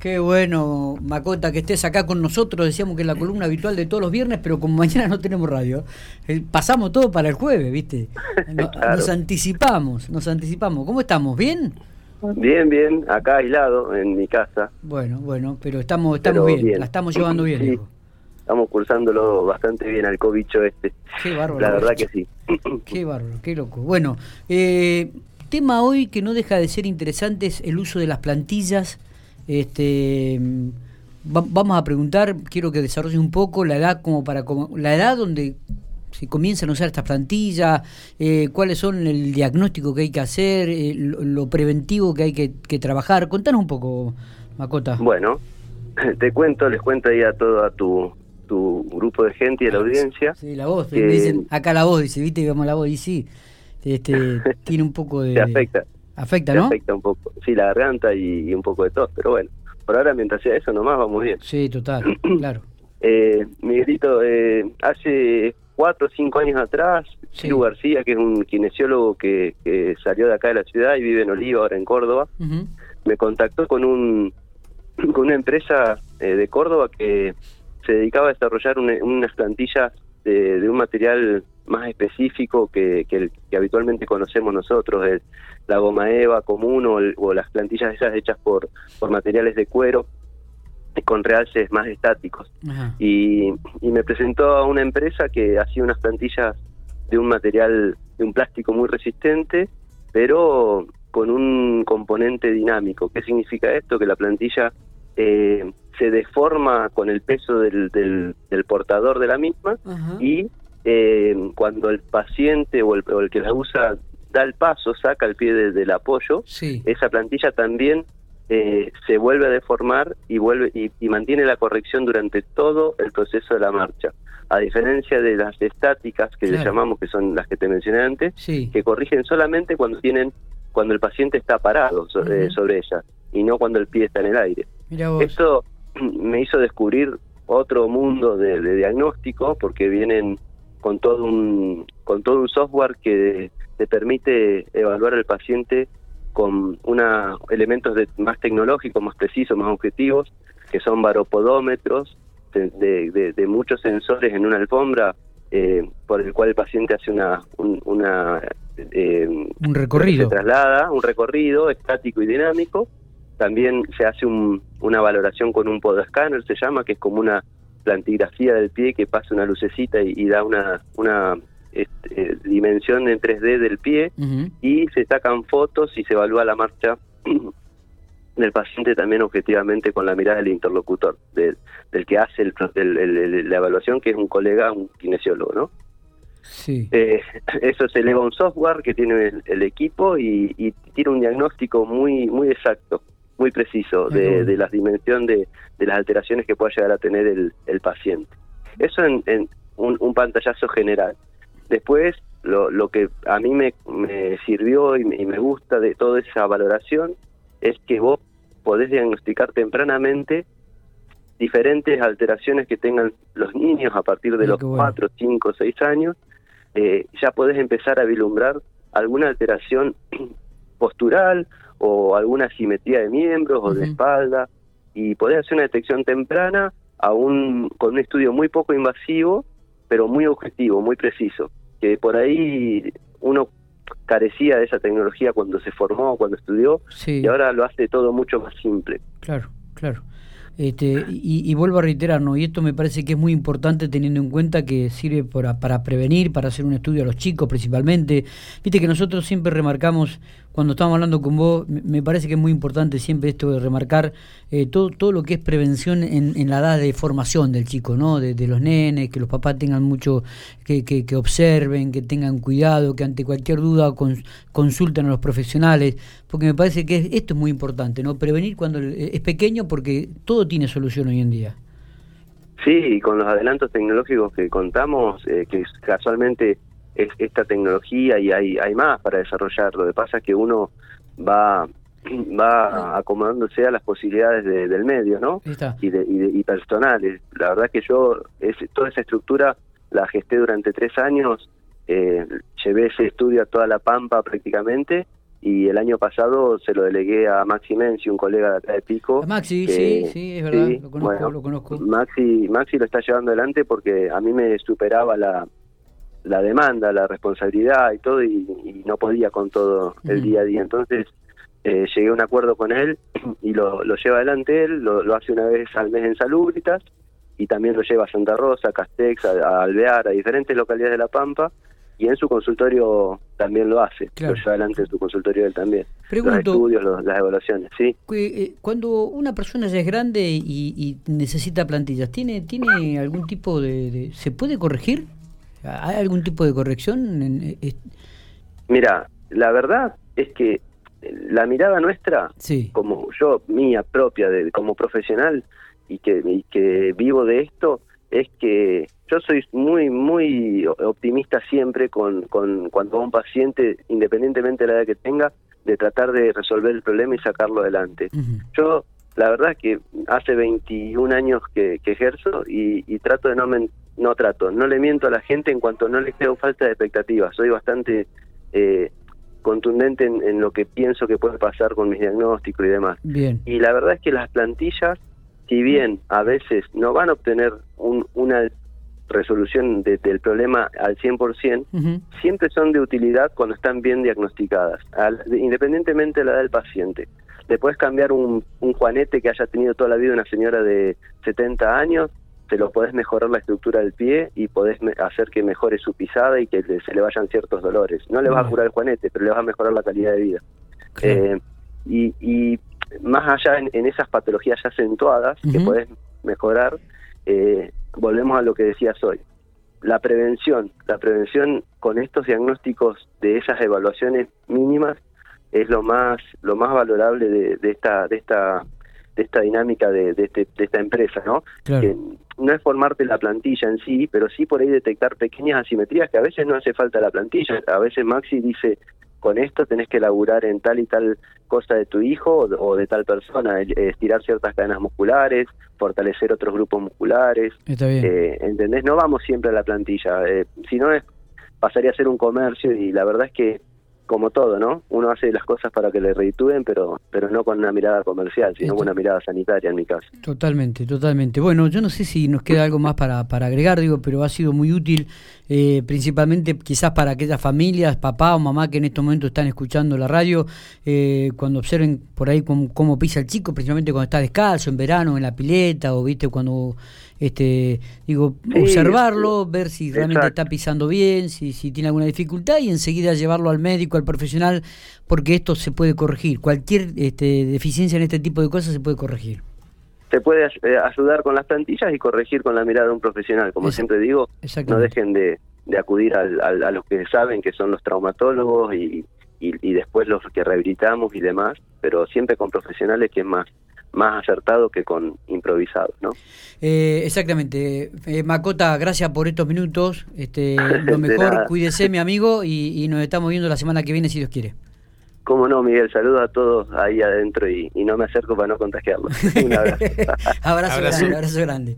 Qué bueno, Macota, que estés acá con nosotros. Decíamos que es la columna habitual de todos los viernes, pero como mañana no tenemos radio, eh, pasamos todo para el jueves, ¿viste? Nos anticipamos, nos anticipamos. ¿Cómo estamos? ¿Bien? Bien, bien, acá aislado en mi casa. Bueno, bueno, pero estamos, estamos bien, la estamos llevando bien. Sí, estamos cursándolo bastante bien al cobicho este. Qué bárbaro. La verdad que sí. Qué bárbaro, qué loco. Bueno, eh, tema hoy que no deja de ser interesante es el uso de las plantillas. Este, vamos a preguntar, quiero que desarrolle un poco la edad como para la edad donde se comienzan a usar estas plantillas, eh, cuáles son el diagnóstico que hay que hacer, eh, lo, preventivo que hay que, trabajar. Contanos un poco, Macota. Bueno, te cuento, les cuento ahí a todo a tu, tu grupo de gente y a la audiencia. Sí, la voz, dicen, acá la voz, dice, viste, digamos la voz, y sí, este, tiene un poco de... Te afecta. Afecta, ¿no? afecta un poco, sí, la garganta y, un poco de tos, pero bueno, por ahora mientras sea eso nomás vamos bien. Sí, total, claro. Eh, Miguelito, eh, hace cuatro o cinco años atrás, sí. García, que es un kinesiólogo que, salió de acá de la ciudad y vive en Oliva, ahora en Córdoba, me contactó con un con una empresa eh, de Córdoba que se dedicaba a desarrollar unas plantillas de, un material más específico que, que, que habitualmente conocemos nosotros, el, la goma eva común o, las plantillas esas hechas por, por materiales de cuero con realces más estáticos. Y, y, me presentó a una empresa que hacía unas plantillas de un material, de un plástico muy resistente, pero con un componente dinámico. ¿Qué significa esto? Que la plantilla eh, se deforma con el peso del, del, portador de la misma y eh, cuando el paciente o el, o el, que la usa da el paso, saca el pie del apoyo, esa plantilla también eh, se vuelve a deformar y vuelve y, mantiene la corrección durante todo el proceso de la marcha. A diferencia de las estáticas que le llamamos, que son las que te mencioné antes, que corrigen solamente cuando tienen cuando el paciente está parado eh, sobre ella y no cuando el pie está en el aire. Esto me hizo descubrir otro mundo de, de diagnóstico porque vienen con todo un con todo un software que te permite evaluar al paciente con una elementos de, más tecnológicos, más precisos, más objetivos, que son baropodómetros de, de, muchos sensores en una alfombra eh, por el cual el paciente hace una una eh, un recorrido. se traslada un recorrido estático y dinámico. También se hace un, una valoración con un podoscáner se llama que es como una plantigrafía del pie que pasa una lucecita y, da una, una este, dimensión en 3D del pie y se sacan fotos y se evalúa la marcha del paciente también objetivamente con la mirada del interlocutor, del, del que hace el, la evaluación, que es un colega, un kinesiólogo, ¿no? Sí. Eh, eso se eleva un software que tiene el, equipo y, y, tiene un diagnóstico muy muy exacto muy preciso de, de la dimensión de, de, las alteraciones que pueda llegar a tener el, el paciente. Eso en, en un, un, pantallazo general. Después, lo, lo que a mí me, me sirvió y me, gusta de toda esa valoración es que vos podés diagnosticar tempranamente diferentes alteraciones que tengan los niños a partir de los 4, 5, 6 años. Eh, ya podés empezar a vislumbrar alguna alteración postural o alguna simetría de miembros o de espalda y poder hacer una detección temprana aún con un estudio muy poco invasivo pero muy objetivo, muy preciso, que por ahí uno carecía de esa tecnología cuando se formó, cuando estudió, y ahora lo hace todo mucho más simple. Claro, claro. Este, y, vuelvo a reiterar, ¿no? y esto me parece que es muy importante teniendo en cuenta que sirve para, para prevenir, para hacer un estudio a los chicos principalmente. Viste que nosotros siempre remarcamos, cuando estamos hablando con vos, me parece que es muy importante siempre esto de remarcar eh, todo, todo lo que es prevención en, en, la edad de formación del chico, ¿no? De, los nenes, que los papás tengan mucho, que, que, que, observen, que tengan cuidado, que ante cualquier duda consulten a los profesionales, porque me parece que esto es muy importante, ¿no? Prevenir cuando es pequeño porque todo tiene solución hoy en día. Sí, y con los adelantos tecnológicos que contamos, eh, que casualmente es esta tecnología y hay, hay más para desarrollar. Lo que pasa es que uno va va acomodándose a las posibilidades del medio, ¿no? Y, de, y, personales. La verdad que yo es, toda esa estructura la gesté durante tres años, eh, llevé ese estudio a toda la Pampa prácticamente y el año pasado se lo delegué a Maxi Menzi, un colega de acá de Pico. Maxi, sí, sí, es verdad, lo, conozco, lo conozco. Maxi, Maxi lo está llevando adelante porque a mí me superaba la, la demanda, la responsabilidad y todo, y, no podía con todo el día a día. Entonces eh, llegué a un acuerdo con él y lo, lo lleva adelante él, lo, lo, hace una vez al mes en Salubritas y también lo lleva a Santa Rosa, a Castex, a Alvear, a diferentes localidades de La Pampa y en su consultorio también lo hace, lo lleva adelante en su consultorio él también. Pregunto, los estudios, las evaluaciones, ¿sí? Eh, cuando una persona ya es grande y, necesita plantillas, ¿tiene tiene algún tipo de, ¿Se puede corregir? ¿Hay algún tipo de corrección? En, Mira, la verdad es que la mirada nuestra, como yo, mía propia, de, como profesional, y que, y que vivo de esto, es que yo soy muy, muy optimista siempre con, con cuando un paciente, independientemente de la edad que tenga, de tratar de resolver el problema y sacarlo adelante. Yo, la verdad que hace 21 años que, ejerzo y, trato de no, no trato, no le miento a la gente en cuanto no le creo falta de expectativas. Soy bastante eh, contundente en, en, lo que pienso que puede pasar con mis diagnósticos y demás. Bien. Y la verdad es que las plantillas, si bien a veces no van a obtener un, una resolución del problema al 100%, siempre son de utilidad cuando están bien diagnosticadas, independientemente de la edad del paciente. Le puedes cambiar un, un juanete que haya tenido toda la vida una señora de 70 años, te lo podés mejorar la estructura del pie y podés hacer que mejore su pisada y que se le vayan ciertos dolores. No le vas a curar el juanete, pero le vas a mejorar la calidad de vida. Eh, y, y, más allá en, esas patologías ya acentuadas que podés mejorar, eh, volvemos a lo que decías hoy. La prevención, la prevención con estos diagnósticos de esas evaluaciones mínimas es lo más lo más valorable de, esta de esta de esta dinámica de, este, de esta empresa, ¿no? No es formarte la plantilla en sí, pero sí por ahí detectar pequeñas asimetrías que a veces no hace falta la plantilla. A veces Maxi dice, con esto tenés que laburar en tal y tal cosa de tu hijo o, de tal persona, estirar ciertas cadenas musculares, fortalecer otros grupos musculares. Está bien. Eh, ¿Entendés? No vamos siempre a la plantilla, eh, si no es, pasaría a ser un comercio y la verdad es que como todo, ¿no? Uno hace las cosas para que le reditúen, pero pero no con una mirada comercial, sino con una mirada sanitaria en mi caso. Totalmente, totalmente. Bueno, yo no sé si nos queda algo más para, para agregar, digo, pero ha sido muy útil, eh, principalmente quizás para aquellas familias, papá o mamá que en estos momentos están escuchando la radio, eh, cuando observen por ahí cómo, pisa el chico, principalmente cuando está descalzo, en verano, en la pileta, o viste cuando este digo observarlo ver si realmente está pisando bien si, si tiene alguna dificultad y enseguida llevarlo al médico al profesional porque esto se puede corregir. Cualquier este, deficiencia en este tipo de cosas se puede corregir. Se puede eh, ayudar con las plantillas y corregir con la mirada de un profesional. Como siempre digo no dejen de, de acudir al, a los que saben que son los traumatólogos y, y, y después los que rehabilitamos y demás pero siempre con profesionales que es más más acertado que con improvisados, ¿no? Eh, exactamente. Eh, Macota, gracias por estos minutos. Este, lo mejor, cuídese, mi amigo, y, nos estamos viendo la semana que viene, si Dios quiere. Cómo no, Miguel, saludos a todos ahí adentro y, no me acerco para no contagiarlos. Un abrazo, abrazo grande.